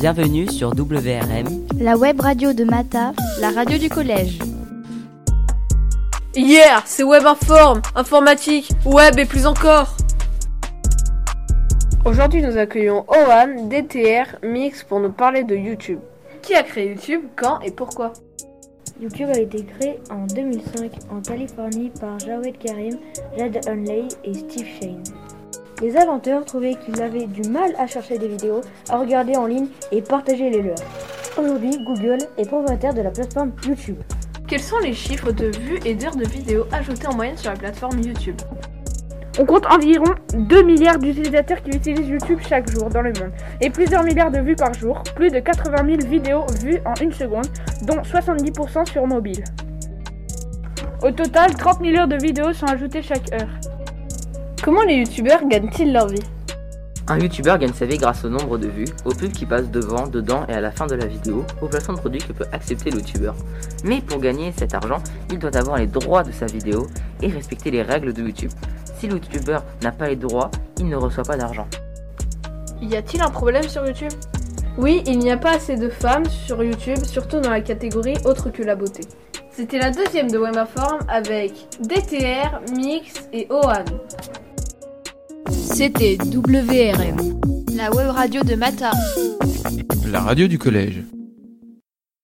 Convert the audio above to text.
Bienvenue sur WRM, la web radio de Mata, la radio du collège. Hier, c'est Web Informe, informatique, web et plus encore. Aujourd'hui, nous accueillons Ohan, DTR, Mix pour nous parler de YouTube. Qui a créé YouTube, quand et pourquoi? YouTube a été créé en 2005 en Californie par Jawed Karim, Jad Hunley et Steve Shane. Les inventeurs trouvaient qu'ils avaient du mal à chercher des vidéos, à regarder en ligne et partager les leurs. Aujourd'hui, Google est propriétaire de la plateforme YouTube. Quels sont les chiffres de vues et d'heures de vidéos ajoutées en moyenne sur la plateforme YouTube? On compte environ 2 milliards d'utilisateurs qui utilisent YouTube chaque jour dans le monde et plusieurs milliards de vues par jour, plus de 80 000 vidéos vues en une seconde, dont 70% sur mobile. Au total, 30 milliards de vidéos sont ajoutées chaque heure. Comment les youtubeurs gagnent-ils leur vie? Un youtubeur gagne sa vie grâce au nombre de vues, aux pubs qui passent devant, dedans et à la fin de la vidéo, aux placements de produits que peut accepter le youtubeur. Mais pour gagner cet argent, il doit avoir les droits de sa vidéo et respecter les règles de YouTube. Si le youtubeur n'a pas les droits, il ne reçoit pas d'argent. Y a-t-il un problème sur YouTube? Oui, il n'y a pas assez de femmes sur YouTube, surtout dans la catégorie autre que la beauté. C'était la deuxième de Webaform avec DTR, Mix et Ohan. C'était WRM, la web radio de Mata. La radio du collège.